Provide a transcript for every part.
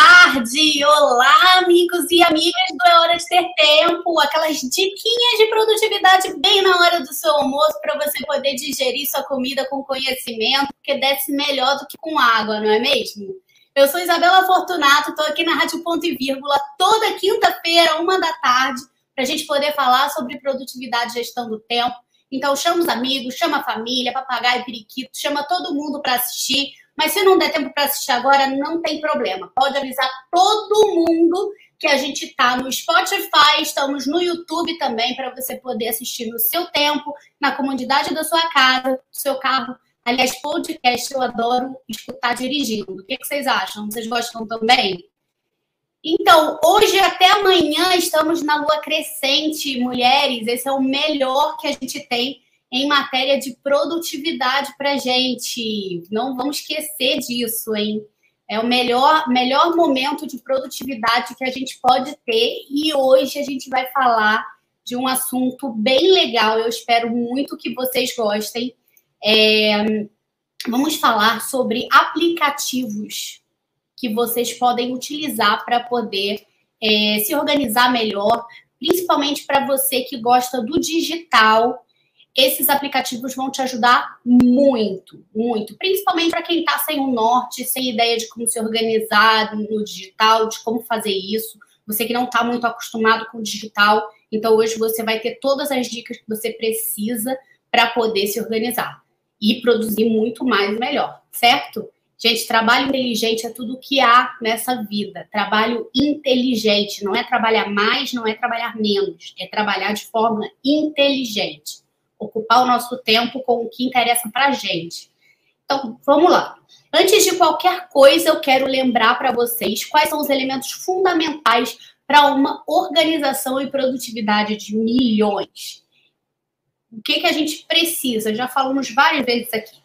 Tarde! Olá, amigos e amigas do É Hora de Ter Tempo. Aquelas diquinhas de produtividade bem na hora do seu almoço para você poder digerir sua comida com conhecimento, porque desce melhor do que com água, não é mesmo? Eu sou Isabela Fortunato, estou aqui na Rádio Ponto e Vírgula toda quinta-feira, uma da tarde, para a gente poder falar sobre produtividade e gestão do tempo. Então, chama os amigos, chama a família, papagaio, periquito, chama todo mundo para assistir mas se não der tempo para assistir agora, não tem problema. Pode avisar todo mundo que a gente está no Spotify, estamos no YouTube também, para você poder assistir no seu tempo, na comunidade da sua casa, do seu carro. Aliás, podcast eu adoro escutar dirigindo. O que, que vocês acham? Vocês gostam também? Então, hoje até amanhã estamos na lua crescente, mulheres. Esse é o melhor que a gente tem em matéria de produtividade para gente. Não vamos esquecer disso, hein? É o melhor, melhor momento de produtividade que a gente pode ter. E hoje a gente vai falar de um assunto bem legal. Eu espero muito que vocês gostem. É, vamos falar sobre aplicativos que vocês podem utilizar para poder é, se organizar melhor, principalmente para você que gosta do digital esses aplicativos vão te ajudar muito, muito. Principalmente para quem está sem o norte, sem ideia de como se organizar no digital, de como fazer isso. Você que não está muito acostumado com o digital, então hoje você vai ter todas as dicas que você precisa para poder se organizar e produzir muito mais e melhor, certo? Gente, trabalho inteligente é tudo que há nessa vida. Trabalho inteligente não é trabalhar mais, não é trabalhar menos, é trabalhar de forma inteligente ocupar o nosso tempo com o que interessa para a gente. Então, vamos lá. Antes de qualquer coisa, eu quero lembrar para vocês quais são os elementos fundamentais para uma organização e produtividade de milhões. O que, que a gente precisa? Já falamos várias vezes aqui.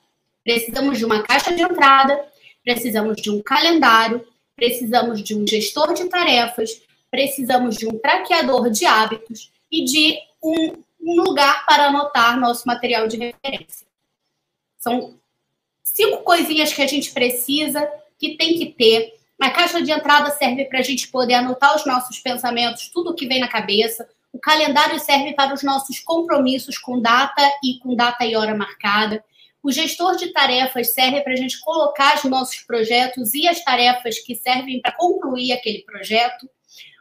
Precisamos de uma caixa de entrada, precisamos de um calendário, precisamos de um gestor de tarefas, precisamos de um traqueador de hábitos e de um um lugar para anotar nosso material de referência. São cinco coisinhas que a gente precisa, que tem que ter. A caixa de entrada serve para a gente poder anotar os nossos pensamentos, tudo que vem na cabeça. O calendário serve para os nossos compromissos com data e com data e hora marcada. O gestor de tarefas serve para a gente colocar os nossos projetos e as tarefas que servem para concluir aquele projeto.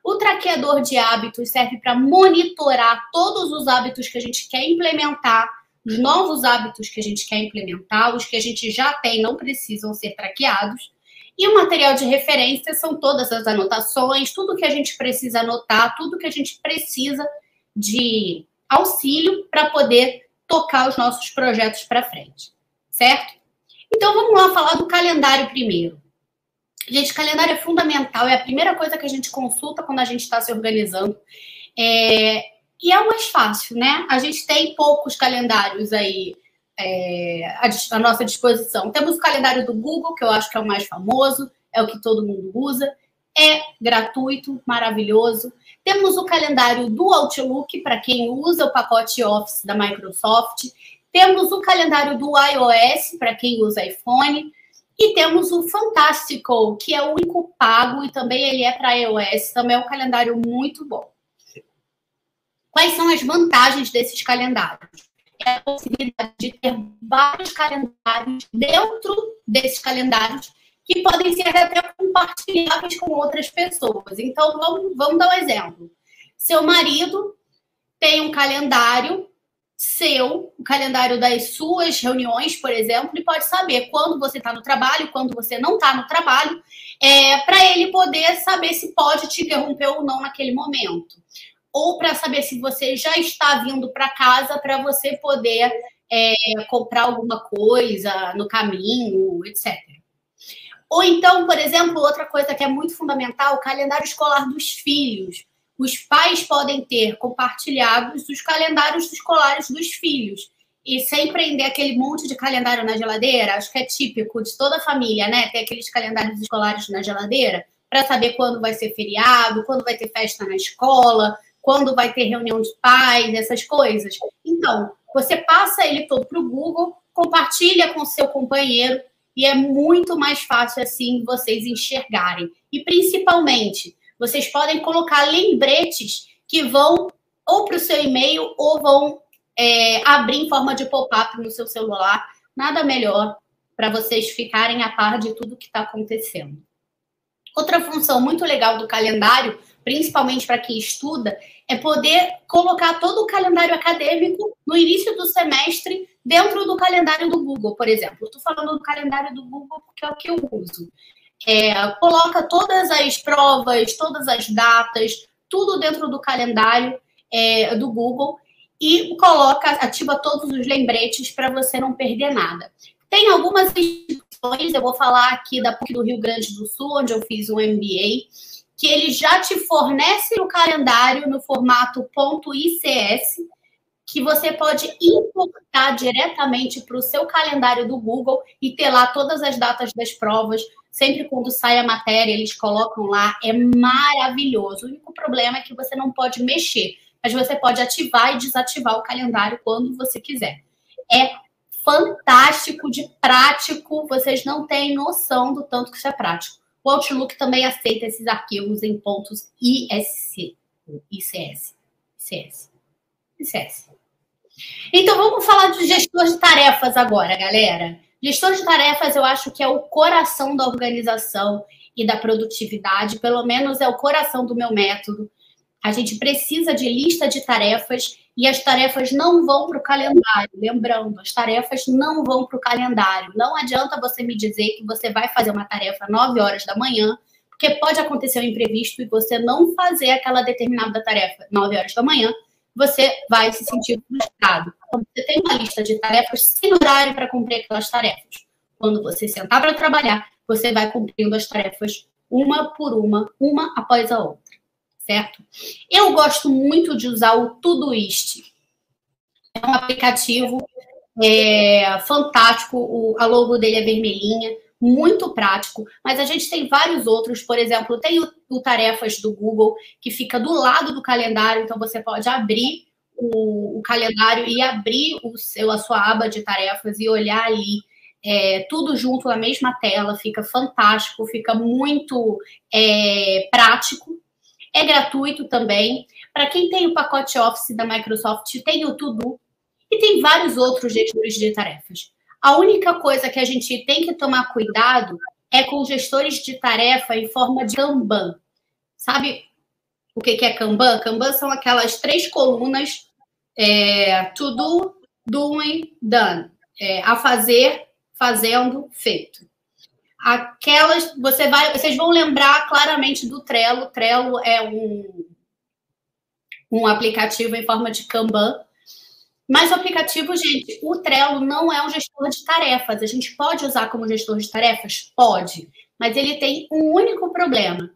O traqueador de hábitos serve para monitorar todos os hábitos que a gente quer implementar, os novos hábitos que a gente quer implementar, os que a gente já tem não precisam ser traqueados. E o material de referência são todas as anotações, tudo que a gente precisa anotar, tudo que a gente precisa de auxílio para poder tocar os nossos projetos para frente, certo? Então vamos lá falar do calendário primeiro. Gente, calendário é fundamental, é a primeira coisa que a gente consulta quando a gente está se organizando. É, e é o mais fácil, né? A gente tem poucos calendários aí é, à, à, nossa disposição. Temos o calendário do Google, que eu acho que é o mais famoso, é o que todo mundo usa. É gratuito, maravilhoso. Temos o calendário do Outlook, para quem usa o pacote Office da Microsoft. Temos o calendário do iOS, para quem usa iPhone. E temos o Fantástico, que é o único pago e também ele é para iOS, também é um calendário muito bom. Quais são as vantagens desses calendários? É a possibilidade de ter vários calendários dentro desses calendários que podem ser até compartilháveis com outras pessoas. Então, vamos, vamos dar um exemplo. Seu marido tem um calendário seu, o calendário das suas reuniões, por exemplo, e pode saber quando você está no trabalho, quando você não está no trabalho, é, para ele poder saber se pode te interromper ou não naquele momento. Ou para saber se você já está vindo para casa para você poder é, comprar alguma coisa no caminho, etc. Ou então, por exemplo, outra coisa que é muito fundamental, o calendário escolar dos filhos. Os pais podem ter compartilhados os calendários escolares dos filhos. E sem prender aquele monte de calendário na geladeira, acho que é típico de toda a família, né? Ter aqueles calendários escolares na geladeira para saber quando vai ser feriado, quando vai ter festa na escola, quando vai ter reunião de pais, essas coisas. Então, você passa ele todo para o Google, compartilha com seu companheiro e é muito mais fácil assim vocês enxergarem. E principalmente, vocês podem colocar lembretes que vão ou para o seu e-mail ou vão é, abrir em forma de pop-up no seu celular. Nada melhor para vocês ficarem a par de tudo que está acontecendo. Outra função muito legal do calendário, principalmente para quem estuda, é poder colocar todo o calendário acadêmico no início do semestre dentro do calendário do Google, por exemplo. Estou falando do calendário do Google porque é o que eu uso. É, coloca todas as provas, todas as datas, tudo dentro do calendário é, do Google e coloca, ativa todos os lembretes para você não perder nada. Tem algumas instituições, eu vou falar aqui da PUC do Rio Grande do Sul, onde eu fiz um MBA, que ele já te fornece o calendário no formato .ics, que você pode importar diretamente para o seu calendário do Google e ter lá todas as datas das provas. Sempre quando sai a matéria, eles colocam lá. É maravilhoso. O único problema é que você não pode mexer, mas você pode ativar e desativar o calendário quando você quiser. É fantástico de prático. Vocês não têm noção do tanto que isso é prático. O Outlook também aceita esses arquivos em pontos ISC, ICS, ICS, ICS. Então vamos falar de gestor de tarefas agora, galera. Gestor de tarefas eu acho que é o coração da organização e da produtividade, pelo menos é o coração do meu método. A gente precisa de lista de tarefas e as tarefas não vão para o calendário. Lembrando, as tarefas não vão para o calendário. Não adianta você me dizer que você vai fazer uma tarefa 9 horas da manhã, porque pode acontecer um imprevisto e você não fazer aquela determinada tarefa 9 horas da manhã, você vai se sentir frustrado. Então, você tem uma lista de tarefas sem horário para cumprir aquelas tarefas. Quando você sentar para trabalhar, você vai cumprindo as tarefas uma por uma, uma após a outra certo? Eu gosto muito de usar o Todoist. É um aplicativo é, fantástico, o, a logo dele é vermelhinha, muito prático, mas a gente tem vários outros, por exemplo, tem o, o Tarefas do Google, que fica do lado do calendário, então você pode abrir o, o calendário e abrir o seu, a sua aba de tarefas e olhar ali é, tudo junto na mesma tela, fica fantástico, fica muito é, prático, é gratuito também. Para quem tem o pacote Office da Microsoft, tem o Todo e tem vários outros gestores de tarefas. A única coisa que a gente tem que tomar cuidado é com gestores de tarefa em forma de Kanban. Sabe o que é Kanban? Kanban são aquelas três colunas: é, to do, doing, done. É, a fazer, fazendo, feito aquelas você vai, vocês vão lembrar claramente do Trello. Trello é um um aplicativo em forma de Kanban. Mas o aplicativo, gente, o Trello não é um gestor de tarefas. A gente pode usar como gestor de tarefas? Pode. Mas ele tem um único problema.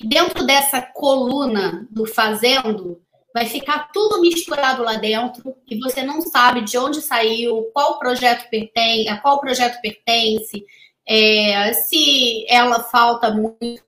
Dentro dessa coluna do fazendo, vai ficar tudo misturado lá dentro e você não sabe de onde saiu, qual projeto pertence, a qual projeto pertence, é, se ela falta muito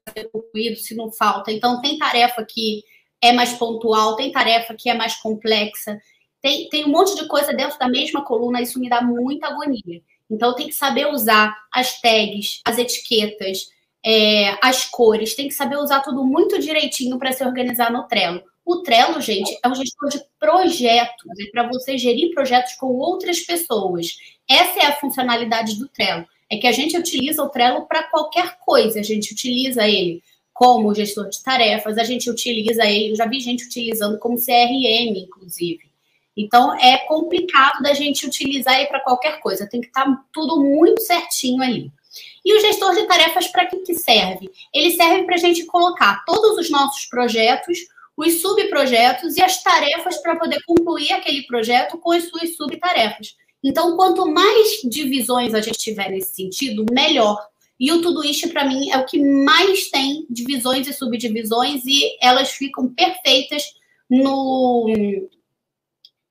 se não falta. Então, tem tarefa que é mais pontual, tem tarefa que é mais complexa, tem, tem um monte de coisa dentro da mesma coluna, isso me dá muita agonia. Então, tem que saber usar as tags, as etiquetas, é, as cores, tem que saber usar tudo muito direitinho para se organizar no Trello. O Trello, gente, é um gestor de projetos, é para você gerir projetos com outras pessoas. Essa é a funcionalidade do Trello. É que a gente utiliza o Trello para qualquer coisa. A gente utiliza ele como gestor de tarefas, a gente utiliza ele, eu já vi gente utilizando como CRM, inclusive. Então, é complicado da gente utilizar ele para qualquer coisa. Tem que estar tá tudo muito certinho ali. E o gestor de tarefas, para que, que serve? Ele serve para a gente colocar todos os nossos projetos os subprojetos e as tarefas para poder concluir aquele projeto com as suas subtarefas. Então, quanto mais divisões a gente tiver nesse sentido, melhor. E o Todoist, para mim, é o que mais tem divisões e subdivisões, e elas ficam perfeitas no,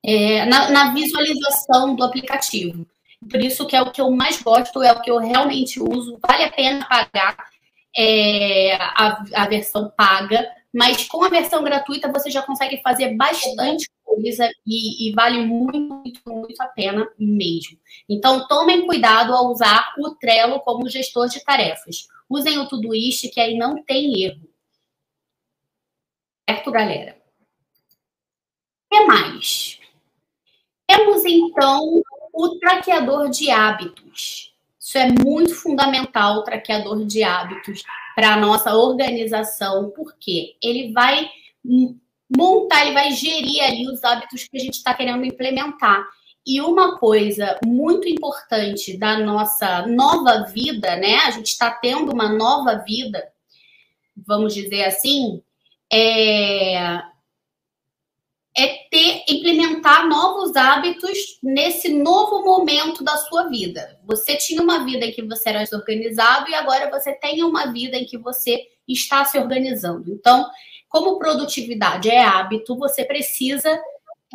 é, na, na, visualização do aplicativo. Por isso que é o que eu mais gosto, é o que eu realmente uso. Vale a pena pagar é, a, a versão paga, mas com a versão gratuita você já consegue fazer bastante coisa e, e, vale muito, muito, a pena mesmo. Então, tomem cuidado ao usar o Trello como gestor de tarefas. Usem o Todoist, que aí não tem erro. Certo, galera? O que mais? Temos, então, o traqueador de hábitos. Isso é muito fundamental, o traqueador de hábitos, para a nossa organização, porque ele vai montar, ele vai gerir ali os hábitos que a gente está querendo implementar. E uma coisa muito importante da nossa nova vida, né? A gente está tendo uma nova vida, vamos dizer assim, é, é ter, implementar novos hábitos nesse novo momento da sua vida. Você tinha uma vida em que você era desorganizado e agora você tem uma vida em que você está se organizando. Então, como produtividade é hábito, você precisa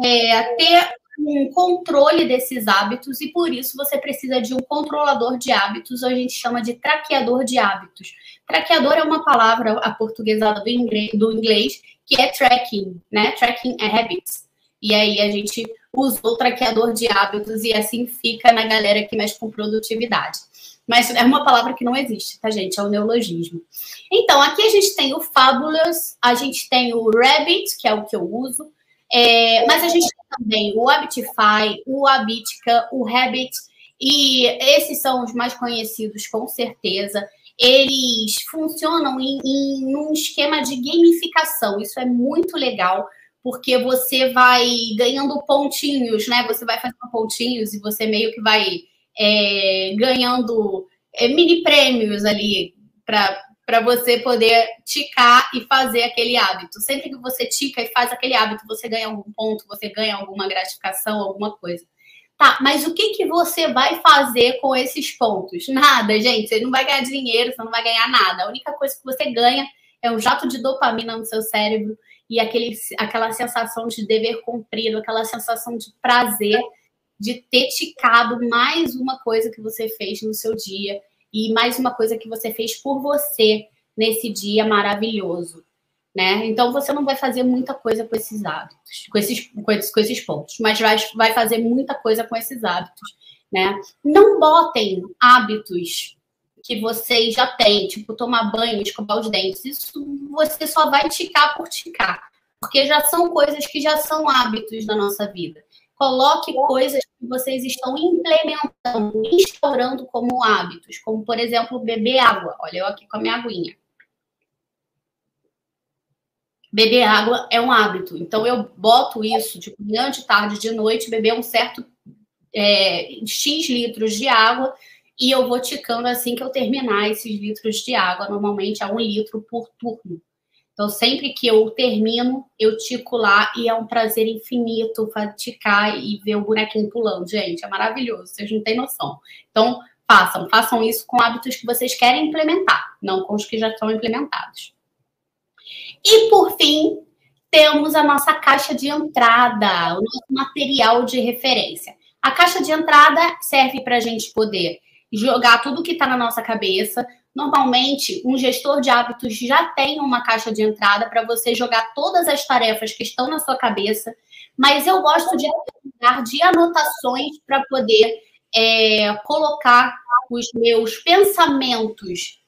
é, ter um controle desses hábitos e por isso você precisa de um controlador de hábitos, ou a gente chama de traqueador de hábitos. Traqueador é uma palavra aportuguesada do inglês, do inglês que é tracking, né? Tracking habits. E aí a gente usou o traqueador de hábitos e assim fica na galera que mexe com produtividade. Mas é uma palavra que não existe, tá, gente? É o neologismo. Então, aqui a gente tem o Fabulous, a gente tem o Rabbit, que é o que eu uso, é, mas a gente tem também o Habitify, o Habitica, o Habit, e esses são os mais conhecidos, com certeza. Eles funcionam em, em um esquema de gamificação, isso é muito legal, porque você vai ganhando pontinhos, né? Você vai fazendo pontinhos e você meio que vai é, ganhando é, mini prêmios ali para você poder ticar e fazer aquele hábito. Sempre que você tica e faz aquele hábito, você ganha algum ponto, você ganha alguma gratificação, alguma coisa. Tá, mas o que, que você vai fazer com esses pontos? Nada, gente. Você não vai ganhar dinheiro, você não vai ganhar nada. A única coisa que você ganha é um jato de dopamina no seu cérebro e aquele, aquela sensação de dever cumprido, aquela sensação de prazer de ter ticado mais uma coisa que você fez no seu dia e mais uma coisa que você fez por você nesse dia maravilhoso, né? Então você não vai fazer muita coisa com esses hábitos, com esses, com esses, com esses pontos, mas vai, vai fazer muita coisa com esses hábitos, né? Não botem hábitos que vocês já têm, tipo tomar banho, escovar os dentes. Isso você só vai ticar por ticar, porque já são coisas que já são hábitos da nossa vida. Coloque coisas que vocês estão implementando, instaurando como hábitos, como, por exemplo, beber água. Olha, eu aqui com a minha aguinha. Beber água é um hábito. Então, eu boto isso de manhã, de tarde, de noite, beber um certo é, X litros de água e eu vou ticando assim que eu terminar esses litros de água. Normalmente é um litro por turno. Então, sempre que eu termino, eu tico lá e é um prazer infinito ticar e ver o bonequinho pulando. Gente, é maravilhoso, vocês não têm noção. Então, façam, façam isso com hábitos que vocês querem implementar, não com os que já estão implementados. E, por fim, temos a nossa caixa de entrada, o nosso material de referência. A caixa de entrada serve para a gente poder jogar tudo que está na nossa cabeça, Normalmente, um gestor de hábitos já tem uma caixa de entrada para você jogar todas as tarefas que estão na sua cabeça, mas eu gosto de lugar de anotações para poder é, colocar os meus pensamentos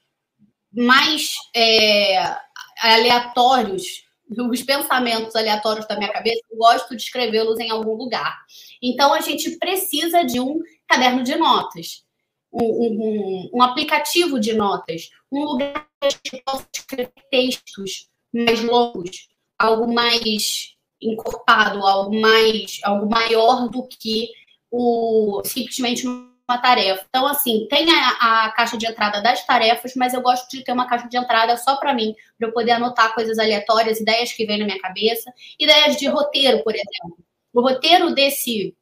mais é, aleatórios, os pensamentos aleatórios da minha cabeça, eu gosto de escrevê-los em algum lugar. Então, a gente precisa de um caderno de notas um, um, aplicativo de notas, um lugar que possa escrever textos mais longos, algo mais encorpado, algo mais, algo maior do que o simplesmente uma tarefa. Então, assim, tem a, a, caixa de entrada das tarefas, mas eu gosto de ter uma caixa de entrada só para mim, para eu poder anotar coisas aleatórias, ideias que vêm na minha cabeça, ideias de roteiro, por exemplo. O roteiro desse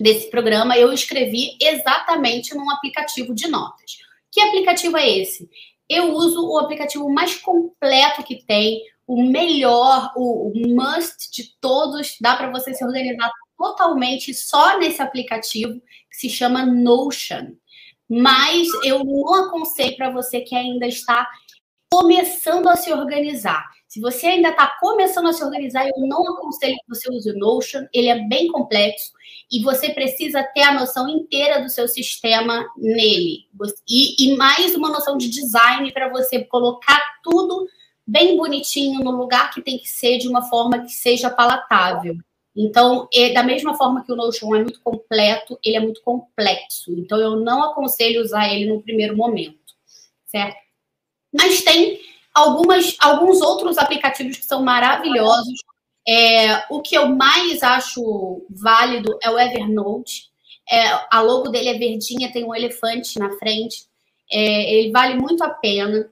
desse programa, eu escrevi exatamente num aplicativo de notas. Que aplicativo é esse? Eu uso o aplicativo mais completo que tem, o melhor, o, must de todos. Dá para você se organizar totalmente só nesse aplicativo que se chama Notion. Mas eu não aconselho para você que ainda está começando a se organizar. Se você ainda está começando a se organizar, eu não aconselho que você use o Notion, ele é bem complexo e você precisa ter a noção inteira do seu sistema nele. E, e mais uma noção de design para você colocar tudo bem bonitinho no lugar que tem que ser, de uma forma que seja palatável. Então, é, da mesma forma que o Notion é muito completo, ele é muito complexo. Então, eu não aconselho usar ele no primeiro momento, certo? Mas tem algumas, alguns outros aplicativos que são maravilhosos. É, o que eu mais acho válido é o Evernote. É, a logo dele é verdinha, tem um elefante na frente. É, ele vale muito a pena.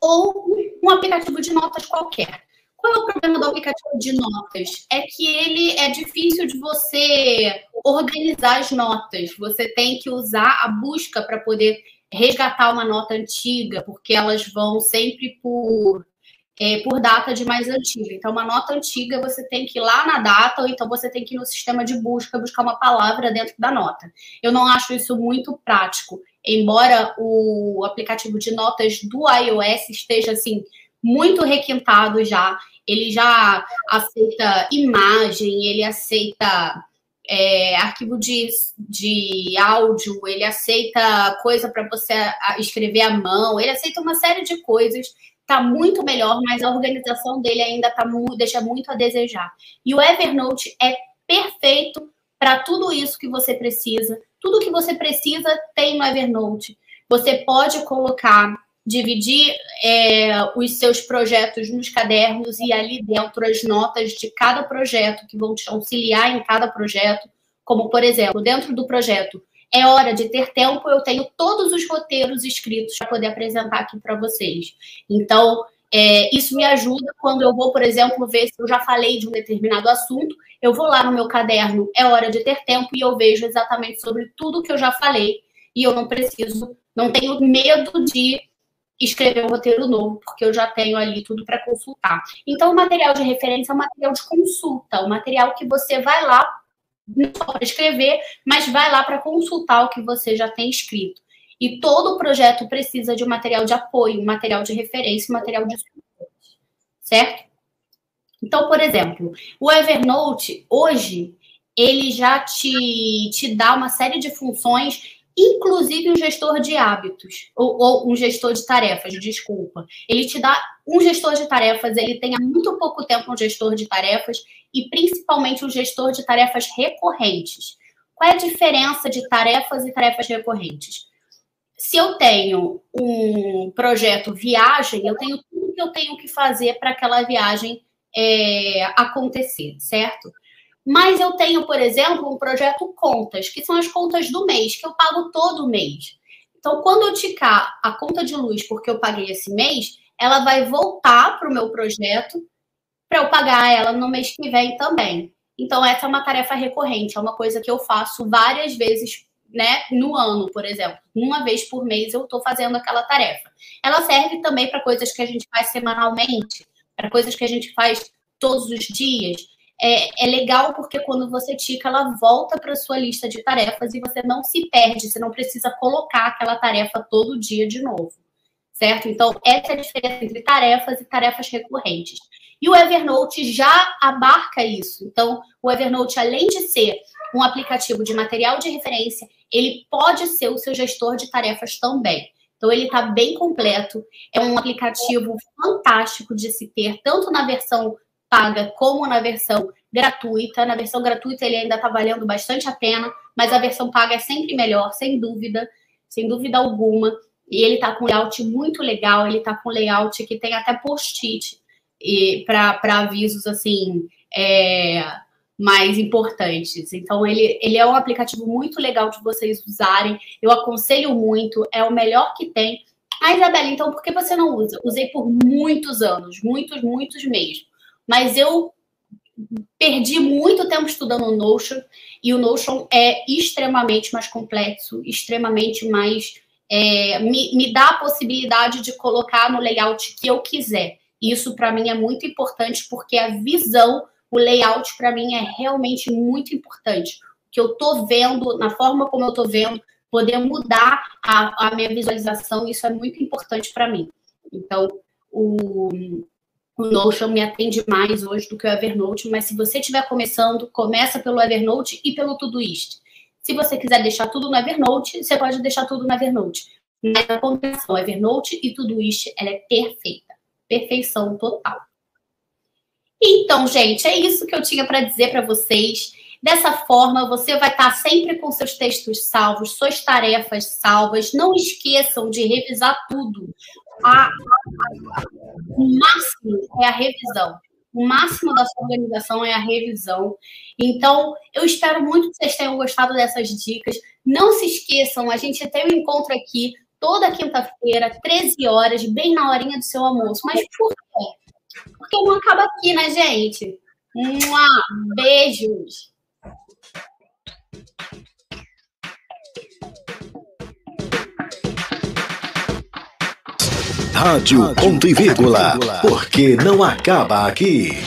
Ou um aplicativo de notas qualquer. Qual é o problema do aplicativo de notas? É que ele é difícil de você organizar as notas. Você tem que usar a busca para poder resgatar uma nota antiga, porque elas vão sempre por, é, por data de mais antiga. Então, uma nota antiga você tem que ir lá na data, ou então você tem que ir no sistema de busca buscar uma palavra dentro da nota. Eu não acho isso muito prático, embora o aplicativo de notas do iOS esteja assim muito requintado já. Ele já aceita imagem, ele aceita é, arquivo de, de áudio, ele aceita coisa para você escrever à mão, ele aceita uma série de coisas. Está muito melhor, mas a organização dele ainda tá muito, deixa muito a desejar. E o Evernote é perfeito para tudo isso que você precisa. Tudo que você precisa tem no Evernote. Você pode colocar dividir é, os seus projetos nos cadernos e ali dentro as notas de cada projeto que vão te auxiliar em cada projeto, como por exemplo, dentro do projeto é hora de ter tempo, eu tenho todos os roteiros escritos para poder apresentar aqui para vocês. Então, é, isso me ajuda quando eu vou, por exemplo, ver se eu já falei de um determinado assunto, eu vou lá no meu caderno, é hora de ter tempo, e eu vejo exatamente sobre tudo que eu já falei, e eu não preciso, não tenho medo de escrever um roteiro novo, porque eu já tenho ali tudo para consultar. Então, o material de referência é um material de consulta, o material que você vai lá, não só para escrever, mas vai lá para consultar o que você já tem escrito. E todo projeto precisa de um material de apoio, um material de referência, um material de suporte, certo? Então, por exemplo, o Evernote, hoje, ele já te, te dá uma série de funções inclusive um gestor de hábitos, ou, ou, um gestor de tarefas, desculpa. Ele te dá um gestor de tarefas, ele tem há muito pouco tempo um gestor de tarefas, e principalmente um gestor de tarefas recorrentes. Qual é a diferença de tarefas e tarefas recorrentes? Se eu tenho um projeto viagem, eu tenho tudo que eu tenho que fazer para aquela viagem é, acontecer, certo? Mas eu tenho, por exemplo, um projeto contas, que são as contas do mês, que eu pago todo mês. Então, quando eu ticar a conta de luz porque eu paguei esse mês, ela vai voltar para o meu projeto para eu pagar ela no mês que vem também. Então, essa é uma tarefa recorrente, é uma coisa que eu faço várias vezes né, no ano, por exemplo. Uma vez por mês eu estou fazendo aquela tarefa. Ela serve também para coisas que a gente faz semanalmente, para coisas que a gente faz todos os dias é, é legal porque quando você tica, ela volta para sua lista de tarefas e você não se perde, você não precisa colocar aquela tarefa todo dia de novo, certo? Então, essa é a diferença entre tarefas e tarefas recorrentes. E o Evernote já abarca isso. Então, o Evernote, além de ser um aplicativo de material de referência, ele pode ser o seu gestor de tarefas também. Então, ele está bem completo. É um aplicativo fantástico de se ter, tanto na versão paga como na versão gratuita. Na versão gratuita ele ainda está valendo bastante a pena, mas a versão paga é sempre melhor, sem dúvida, sem dúvida alguma. E ele está com layout muito legal, ele está com layout que tem até post-it para avisos assim é, mais importantes. Então, ele, ele é um aplicativo muito legal de vocês usarem. Eu aconselho muito, é o melhor que tem. Ah, Isabela, então por que você não usa? Usei por muitos anos, muitos, muitos mesmo. Mas eu perdi muito tempo estudando o Notion e o Notion é extremamente mais complexo, extremamente mais é, me, me dá a possibilidade de colocar no layout que eu quiser. Isso para mim é muito importante porque a visão, o layout para mim é realmente muito importante. O que eu estou vendo, na forma como eu estou vendo, poder mudar a, a minha visualização, isso é muito importante para mim. Então, o, o Notion me atende mais hoje do que o Evernote, mas se você estiver começando, começa pelo Evernote e pelo Todoist. Se você quiser deixar tudo no Evernote, você pode deixar tudo no Evernote. Mas a combinação Evernote e Todoist, ela é perfeita. Perfeição total. Então, gente, é isso que eu tinha para dizer para vocês. Dessa forma, você vai estar sempre com seus textos salvos, suas tarefas salvas. Não esqueçam de revisar tudo. A, a, o máximo é a revisão. O máximo da sua organização é a revisão. Então, eu espero muito que vocês tenham gostado dessas dicas. Não se esqueçam, a gente tem um encontro aqui toda quinta-feira, 13 horas, bem na horinha do seu almoço. Mas por quê? Porque não acaba aqui, né, gente? Mua! Beijos! Rádio Ponto e Vírgula, porque não acaba aqui.